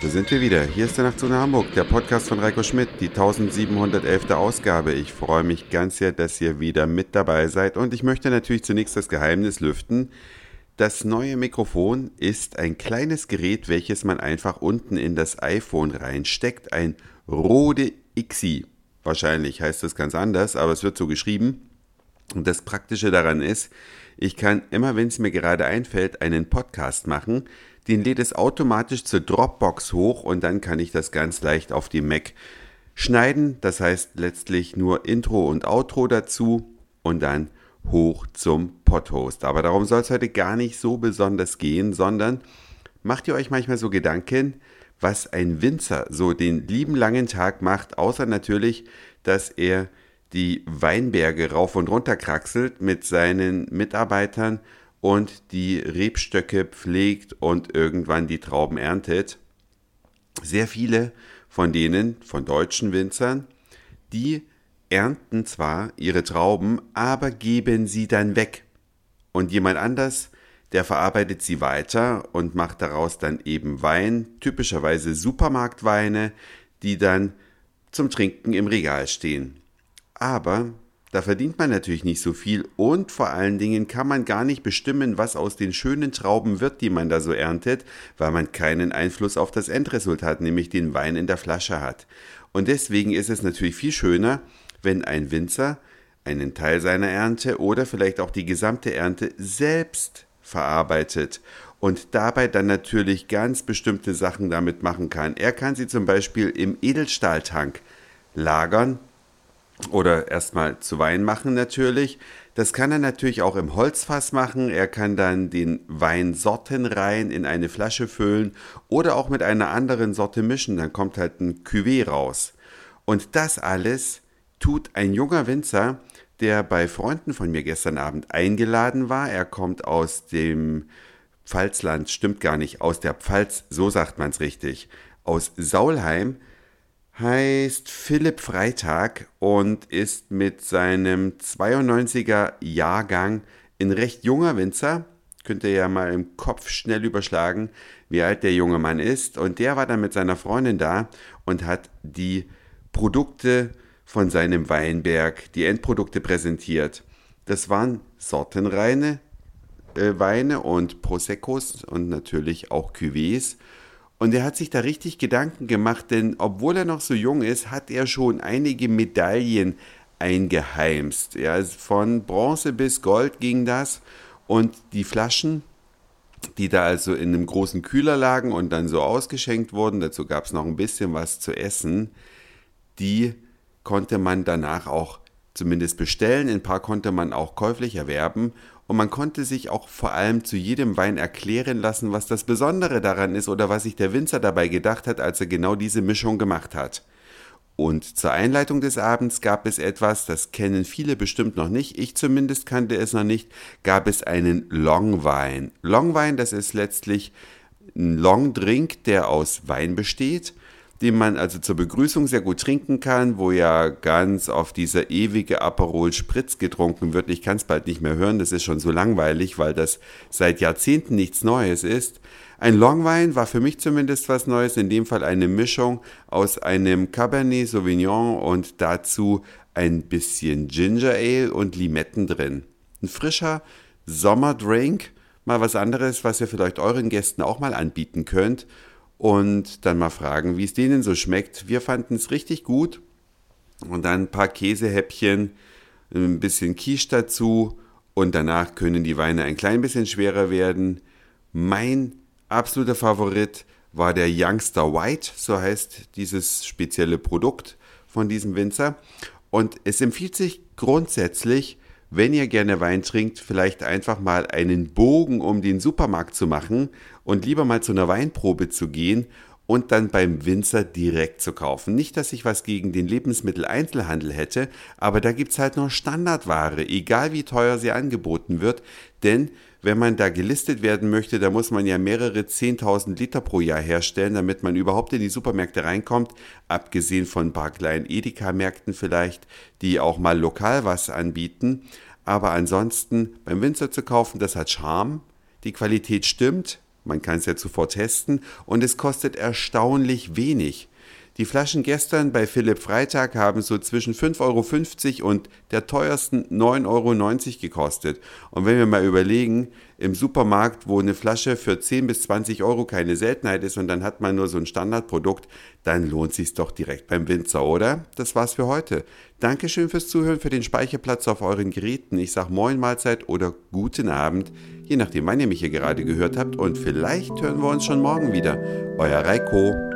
da sind wir wieder. Hier ist der Nachtzone Hamburg, der Podcast von Reiko Schmidt, die 1711. Ausgabe. Ich freue mich ganz sehr, dass ihr wieder mit dabei seid und ich möchte natürlich zunächst das Geheimnis lüften. Das neue Mikrofon ist ein kleines Gerät, welches man einfach unten in das iPhone reinsteckt. Ein Rode XI. Wahrscheinlich heißt das ganz anders, aber es wird so geschrieben. Und das Praktische daran ist, ich kann immer, wenn es mir gerade einfällt, einen Podcast machen. Den lädt es automatisch zur Dropbox hoch und dann kann ich das ganz leicht auf dem Mac schneiden. Das heißt letztlich nur Intro und Outro dazu und dann hoch zum Podhost. Aber darum soll es heute gar nicht so besonders gehen, sondern macht ihr euch manchmal so Gedanken, was ein Winzer so den lieben langen Tag macht, außer natürlich, dass er die Weinberge rauf und runter kraxelt mit seinen Mitarbeitern und die Rebstöcke pflegt und irgendwann die Trauben erntet. Sehr viele von denen, von deutschen Winzern, die ernten zwar ihre Trauben, aber geben sie dann weg. Und jemand anders, der verarbeitet sie weiter und macht daraus dann eben Wein, typischerweise Supermarktweine, die dann zum Trinken im Regal stehen. Aber da verdient man natürlich nicht so viel und vor allen Dingen kann man gar nicht bestimmen, was aus den schönen Trauben wird, die man da so erntet, weil man keinen Einfluss auf das Endresultat, nämlich den Wein in der Flasche hat. Und deswegen ist es natürlich viel schöner, wenn ein Winzer einen Teil seiner Ernte oder vielleicht auch die gesamte Ernte selbst verarbeitet und dabei dann natürlich ganz bestimmte Sachen damit machen kann. Er kann sie zum Beispiel im Edelstahltank lagern oder erstmal zu Wein machen natürlich. Das kann er natürlich auch im Holzfass machen. Er kann dann den Wein sortenrein in eine Flasche füllen oder auch mit einer anderen Sorte mischen. Dann kommt halt ein Cuvée raus. Und das alles tut ein junger Winzer, der bei Freunden von mir gestern Abend eingeladen war. Er kommt aus dem Pfalzland, stimmt gar nicht, aus der Pfalz, so sagt man es richtig, aus Saulheim heißt Philipp Freitag und ist mit seinem 92er Jahrgang ein recht junger Winzer. Könnt ihr ja mal im Kopf schnell überschlagen, wie alt der junge Mann ist. Und der war dann mit seiner Freundin da und hat die Produkte von seinem Weinberg, die Endprodukte präsentiert. Das waren sortenreine äh, Weine und Proseccos und natürlich auch Cuvées. Und er hat sich da richtig Gedanken gemacht, denn obwohl er noch so jung ist, hat er schon einige Medaillen eingeheimst. Ja, von Bronze bis Gold ging das. Und die Flaschen, die da also in einem großen Kühler lagen und dann so ausgeschenkt wurden, dazu gab es noch ein bisschen was zu essen, die konnte man danach auch zumindest bestellen. Ein paar konnte man auch käuflich erwerben und man konnte sich auch vor allem zu jedem Wein erklären lassen, was das Besondere daran ist oder was sich der Winzer dabei gedacht hat, als er genau diese Mischung gemacht hat. Und zur Einleitung des Abends gab es etwas, das kennen viele bestimmt noch nicht, ich zumindest kannte es noch nicht, gab es einen Longwein. Longwein, das ist letztlich ein Long Drink, der aus Wein besteht den man also zur Begrüßung sehr gut trinken kann, wo ja ganz auf dieser ewige Aperol Spritz getrunken wird. Ich kann es bald nicht mehr hören, das ist schon so langweilig, weil das seit Jahrzehnten nichts Neues ist. Ein Longwein war für mich zumindest was Neues, in dem Fall eine Mischung aus einem Cabernet Sauvignon und dazu ein bisschen Ginger Ale und Limetten drin. Ein frischer Sommerdrink, mal was anderes, was ihr vielleicht euren Gästen auch mal anbieten könnt und dann mal fragen, wie es denen so schmeckt. Wir fanden es richtig gut. Und dann ein paar Käsehäppchen, ein bisschen Quiche dazu und danach können die Weine ein klein bisschen schwerer werden. Mein absoluter Favorit war der Youngster White, so heißt dieses spezielle Produkt von diesem Winzer. Und es empfiehlt sich grundsätzlich, wenn ihr gerne Wein trinkt, vielleicht einfach mal einen Bogen um den Supermarkt zu machen und lieber mal zu einer Weinprobe zu gehen und dann beim Winzer direkt zu kaufen. Nicht, dass ich was gegen den Lebensmitteleinzelhandel hätte, aber da gibt es halt noch Standardware, egal wie teuer sie angeboten wird, denn wenn man da gelistet werden möchte, da muss man ja mehrere 10.000 Liter pro Jahr herstellen, damit man überhaupt in die Supermärkte reinkommt, abgesehen von ein paar kleinen Edeka-Märkten vielleicht, die auch mal lokal was anbieten. Aber ansonsten beim Winzer zu kaufen, das hat Charme, die Qualität stimmt, Man kann es ja zuvor testen und es kostet erstaunlich wenig. Die Flaschen gestern bei Philipp Freitag haben so zwischen 5,50 Euro und der teuersten 9,90 Euro gekostet. Und wenn wir mal überlegen, im Supermarkt, wo eine Flasche für 10 bis 20 Euro keine Seltenheit ist und dann hat man nur so ein Standardprodukt, dann lohnt sich doch direkt beim Winzer, oder? Das war's für heute. Dankeschön fürs Zuhören, für den Speicherplatz auf euren Geräten. Ich sag Moin Mahlzeit oder guten Abend, je nachdem, wann ihr mich hier gerade gehört habt. Und vielleicht hören wir uns schon morgen wieder. Euer Reiko.